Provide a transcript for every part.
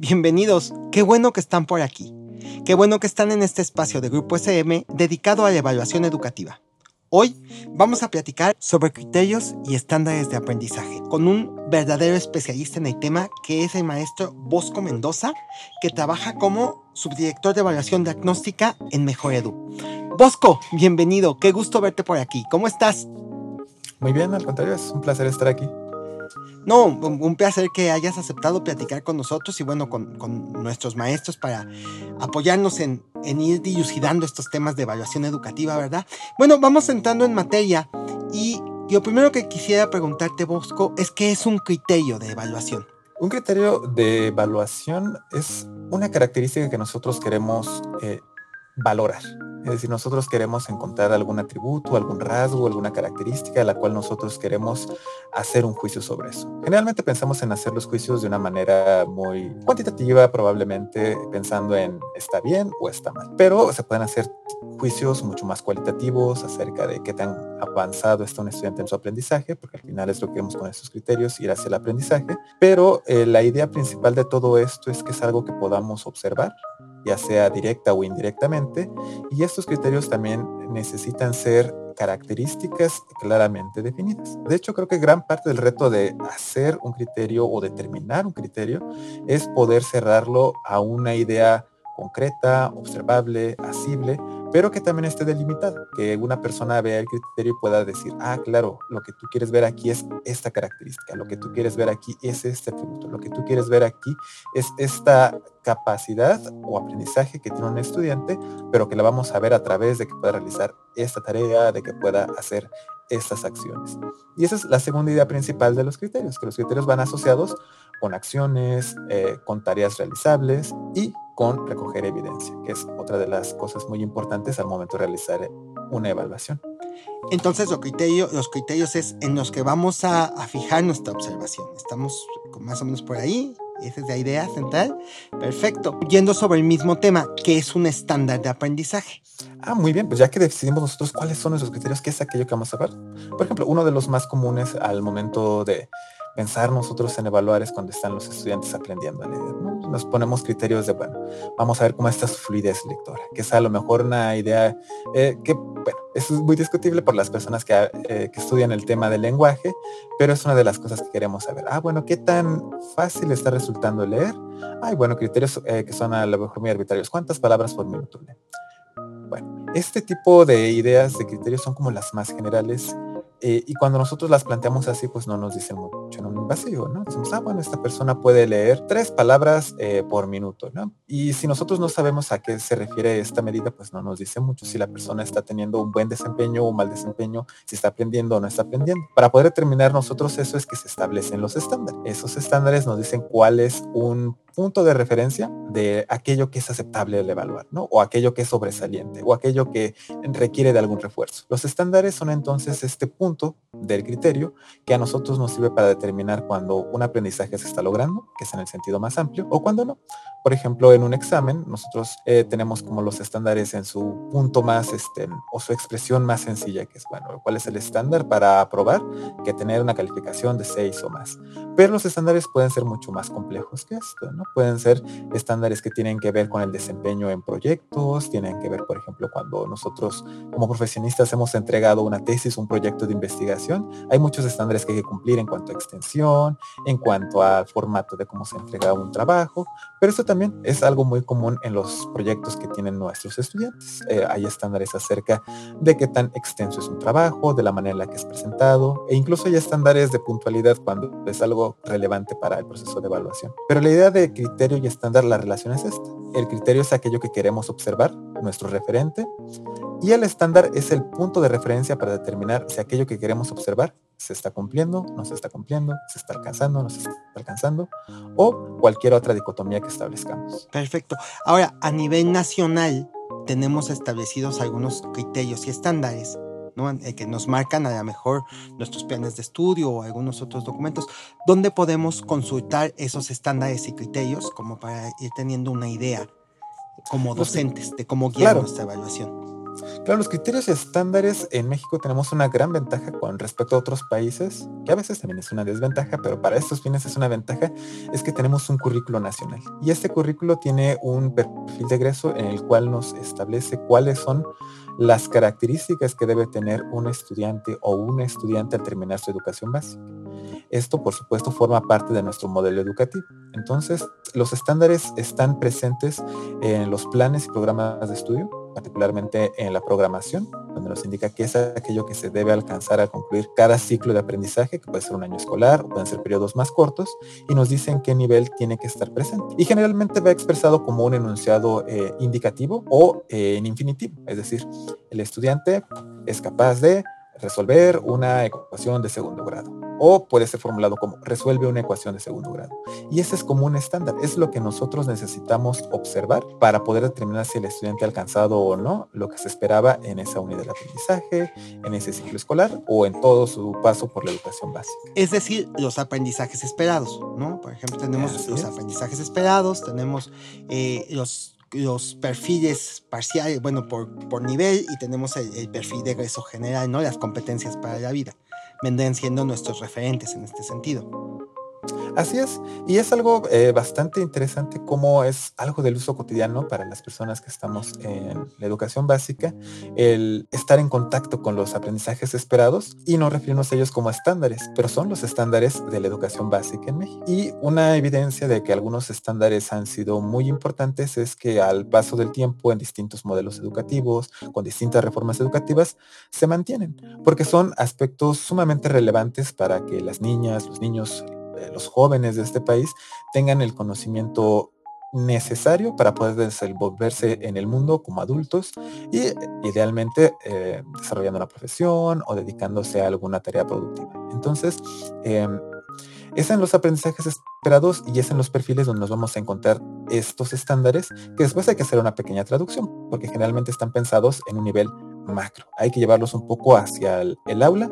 bienvenidos, qué bueno que están por aquí. Qué bueno que están en este espacio de Grupo SM dedicado a la evaluación educativa. Hoy vamos a platicar sobre criterios y estándares de aprendizaje con un verdadero especialista en el tema que es el maestro Bosco Mendoza, que trabaja como subdirector de evaluación diagnóstica en Mejor Edu. Bosco, bienvenido, qué gusto verte por aquí. ¿Cómo estás? Muy bien, al contrario, es un placer estar aquí. No, un placer que hayas aceptado platicar con nosotros y bueno, con, nuestros maestros para apoyarnos en, ir dilucidando estos temas de evaluación educativa, ¿verdad? Bueno, vamos entrando en materia y lo primero que quisiera preguntarte, Bosco, es qué es un criterio de evaluación. Un criterio de evaluación es una característica que nosotros queremos eh, valorar. Es decir, nosotros queremos encontrar algún atributo, algún rasgo, alguna característica de la cual nosotros queremos hacer un juicio sobre eso. Generalmente pensamos en hacer los juicios de una manera muy cuantitativa, probablemente pensando en está bien o está mal. Pero se pueden hacer juicios mucho más cualitativos acerca de qué tan avanzado está un estudiante en su aprendizaje, porque al final es lo que queremos con estos criterios, ir hacia el aprendizaje. Pero eh, la idea principal de todo esto es que es algo que podamos observar ya sea directa o indirectamente, y estos criterios también necesitan ser características claramente definidas. De hecho, creo que gran parte del reto de hacer un criterio o determinar un criterio es poder cerrarlo a una idea concreta, observable, asible, pero que también esté delimitado, que una persona vea el criterio y pueda decir, ah, claro, lo que tú quieres ver aquí es esta característica, lo que tú quieres ver aquí es este atributo, lo que tú quieres ver aquí es esta capacidad o aprendizaje que tiene un estudiante, pero que la vamos a ver a través de que pueda realizar esta tarea, de que pueda hacer estas acciones. Y esa es la segunda idea principal de los criterios, que los criterios van asociados con acciones, eh, con tareas realizables y con recoger evidencia, que es otra de las cosas muy importantes al momento de realizar una evaluación. Entonces, los criterios, los criterios es en los que vamos a, a fijar nuestra observación. Estamos más o menos por ahí. Esa es la idea central. Perfecto. Yendo sobre el mismo tema, ¿qué es un estándar de aprendizaje? Ah, muy bien, pues ya que decidimos nosotros cuáles son nuestros criterios, ¿qué es aquello que vamos a ver? Por ejemplo, uno de los más comunes al momento de pensar nosotros en evaluar es cuando están los estudiantes aprendiendo a leer. Nos ponemos criterios de, bueno, vamos a ver cómo está su fluidez lectora, que es a lo mejor una idea eh, que, bueno, es muy discutible por las personas que, eh, que, estudian el tema del lenguaje, pero es una de las cosas que queremos saber. Ah, bueno, ¿qué tan fácil está resultando leer? Ay, bueno, criterios eh, que son a lo mejor muy arbitrarios. ¿Cuántas palabras por minuto lee? Bueno, este tipo de ideas, de criterios son como las más generales y cuando nosotros las planteamos así, pues no nos dicen mucho un vacío, ¿no? Decimos, ah, bueno, esta persona puede leer tres palabras eh, por minuto, ¿no? Y si nosotros no sabemos a qué se refiere esta medida, pues no nos dice mucho si la persona está teniendo un buen desempeño o un mal desempeño, si está aprendiendo o no está aprendiendo. Para poder determinar nosotros eso es que se establecen los estándares. Esos estándares nos dicen cuál es un punto de referencia de aquello que es aceptable de evaluar, ¿no? O aquello que es sobresaliente, o aquello que requiere de algún refuerzo. Los estándares son entonces este punto del criterio que a nosotros nos sirve para determinar cuando un aprendizaje se está logrando, que es en el sentido más amplio, o cuando no. Por ejemplo, en un examen, nosotros eh, tenemos como los estándares en su punto más, este, o su expresión más sencilla, que es, bueno, ¿cuál es el estándar para aprobar? Que tener una calificación de 6 o más. Pero los estándares pueden ser mucho más complejos que esto, ¿no? Pueden ser estándares que tienen que ver con el desempeño en proyectos, tienen que ver, por ejemplo, cuando nosotros como profesionistas hemos entregado una tesis, un proyecto de investigación, hay muchos estándares que hay que cumplir en cuanto a extensión, en cuanto al formato de cómo se entrega un trabajo, pero eso también es algo muy común en los proyectos que tienen nuestros estudiantes. Eh, hay estándares acerca de qué tan extenso es un trabajo, de la manera en la que es presentado, e incluso hay estándares de puntualidad cuando es algo relevante para el proceso de evaluación. Pero la idea de criterio y estándar, la relación es esta. El criterio es aquello que queremos observar, nuestro referente, y el estándar es el punto de referencia para determinar si aquello que queremos observar se está cumpliendo, no se está cumpliendo, se está alcanzando, no se está alcanzando, o cualquier otra dicotomía que establezcamos. Perfecto. Ahora, a nivel nacional, tenemos establecidos algunos criterios y estándares ¿no? Eh, que nos marcan a lo mejor nuestros planes de estudio o algunos otros documentos, donde podemos consultar esos estándares y criterios como para ir teniendo una idea como docentes de cómo guiar nuestra evaluación. Claro, los criterios estándares en México tenemos una gran ventaja con respecto a otros países, que a veces también es una desventaja, pero para estos fines es una ventaja, es que tenemos un currículo nacional. Y este currículo tiene un perfil de egreso en el cual nos establece cuáles son las características que debe tener un estudiante o una estudiante al terminar su educación básica. Esto, por supuesto, forma parte de nuestro modelo educativo. Entonces, los estándares están presentes en los planes y programas de estudio, particularmente en la programación, donde nos indica qué es aquello que se debe alcanzar al concluir cada ciclo de aprendizaje, que puede ser un año escolar o pueden ser periodos más cortos, y nos dice en qué nivel tiene que estar presente. Y generalmente va expresado como un enunciado eh, indicativo o eh, en infinitivo, es decir, el estudiante es capaz de resolver una ecuación de segundo grado. O puede ser formulado como resuelve una ecuación de segundo grado. Y ese es como un estándar. Es lo que nosotros necesitamos observar para poder determinar si el estudiante ha alcanzado o no lo que se esperaba en esa unidad de aprendizaje, en ese ciclo escolar o en todo su paso por la educación básica. Es decir, los aprendizajes esperados, ¿no? Por ejemplo, tenemos los aprendizajes esperados, tenemos eh, los los perfiles parciales, bueno, por, por nivel y tenemos el, perfil de egreso general, ¿no? Las competencias para la vida. Vendrían siendo nuestros referentes en este sentido. Así es, y es algo eh, bastante interesante como es algo del uso cotidiano para las personas que estamos en la educación básica, el estar en contacto con los aprendizajes esperados y no referirnos a ellos como estándares, pero son los estándares de la educación básica en México. Y una evidencia de que algunos estándares han sido muy importantes es que al paso del tiempo en distintos modelos educativos, con distintas reformas educativas, se mantienen, porque son aspectos sumamente relevantes para que las niñas, los niños, los jóvenes de este país tengan el conocimiento necesario para poder desenvolverse en el mundo como adultos y idealmente eh, desarrollando una profesión o dedicándose a alguna tarea productiva. Entonces, em, es en los aprendizajes esperados y es en los perfiles donde nos vamos a encontrar estos estándares que después hay que hacer una pequeña traducción porque generalmente están pensados en un nivel macro. Hay que llevarlos un poco hacia el aula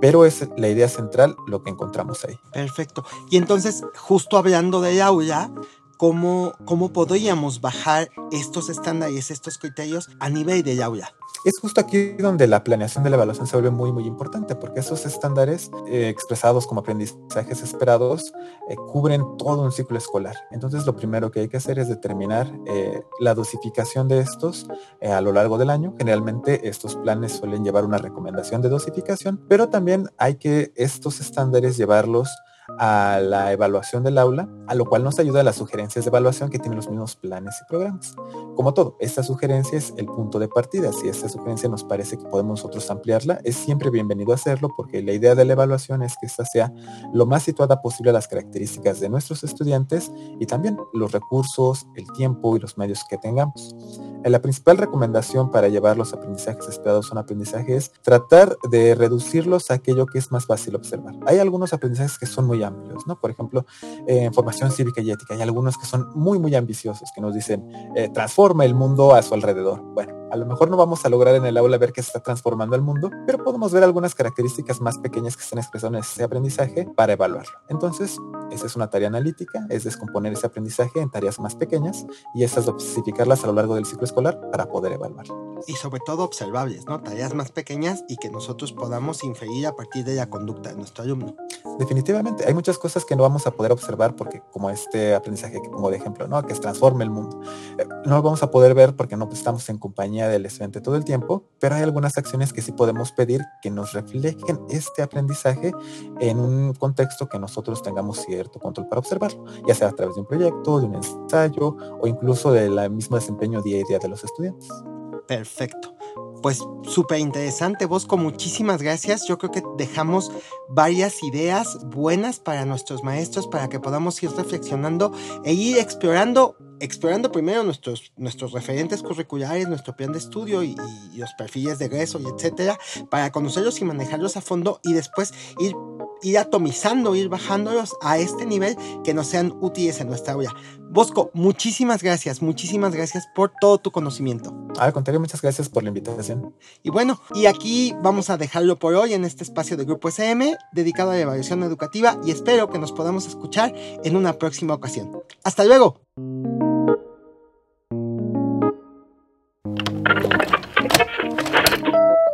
pero es la idea central lo que encontramos ahí. Perfecto. Y entonces, justo hablando del aula, ¿cómo, cómo podríamos bajar estos estándares, estos criterios a nivel del aula? Es justo aquí donde la planeación de la evaluación se vuelve muy, muy importante, porque esos estándares eh, expresados como aprendizajes esperados eh, cubren todo un ciclo escolar. Entonces, lo primero que hay que hacer es determinar eh, la dosificación de estos a lo largo del año. Generalmente, estos planes suelen llevar una recomendación de dosificación, pero también hay que estos estándares llevarlos a la evaluación del aula, a lo cual nos ayuda las sugerencias de evaluación que tienen los mismos planes y programas. Como todo, esta sugerencia es el punto de partida. Si esta sugerencia nos parece que podemos nosotros ampliarla, es siempre bienvenido hacerlo porque la idea de la evaluación es que esta sea lo más situada posible a las características de nuestros estudiantes y también los recursos, el tiempo y los medios que tengamos. La principal recomendación para llevar los aprendizajes esperados a un aprendizaje es tratar de reducirlos a aquello que es más fácil observar. Hay algunos aprendizajes que son muy amplios, ¿no? Por ejemplo, en formación cívica y ética, hay algunos que son muy, muy ambiciosos, que nos dicen, eh, transforma el mundo a su alrededor. Bueno, a lo mejor no vamos a lograr en el aula ver que se está transformando el mundo, pero podemos ver algunas características más pequeñas que están expresadas en ese aprendizaje para evaluarlo. Entonces, esa es una tarea analítica, es descomponer ese aprendizaje en tareas más pequeñas y esas dosificarlas a lo largo del ciclo escolar para poder evaluarlo y sobre todo observables, ¿no? Tareas más pequeñas y que nosotros podamos inferir a partir de la conducta de nuestro alumno. Definitivamente, hay muchas cosas que no vamos a poder observar porque como este aprendizaje que pongo de ejemplo, ¿no? Que transforme el mundo. Eh, no lo vamos a poder ver porque no estamos en compañía del estudiante todo el tiempo, pero hay algunas acciones que sí podemos pedir que nos reflejen este aprendizaje en un contexto que nosotros tengamos cierto control para observarlo, ya sea a través de un proyecto, de un ensayo o incluso del mismo desempeño día a día de los estudiantes. Perfecto. Pues súper interesante, Bosco. Muchísimas gracias. Yo creo que dejamos varias ideas buenas para nuestros maestros para que podamos ir reflexionando e ir explorando explorando primero nuestros, nuestros referentes curriculares, nuestro plan de estudio y, y los perfiles de egreso y etcétera, para conocerlos y manejarlos a fondo y después ir ir atomizando, ir bajándolos a este nivel que nos sean útiles en nuestra aula. Bosco, muchísimas gracias, muchísimas gracias por todo tu conocimiento. Al contrario, muchas gracias por la invitación. Y bueno, y aquí vamos a dejarlo por hoy en este espacio de Grupo SM dedicado a la evaluación educativa y espero que nos podamos escuchar en una próxima ocasión. Hasta luego.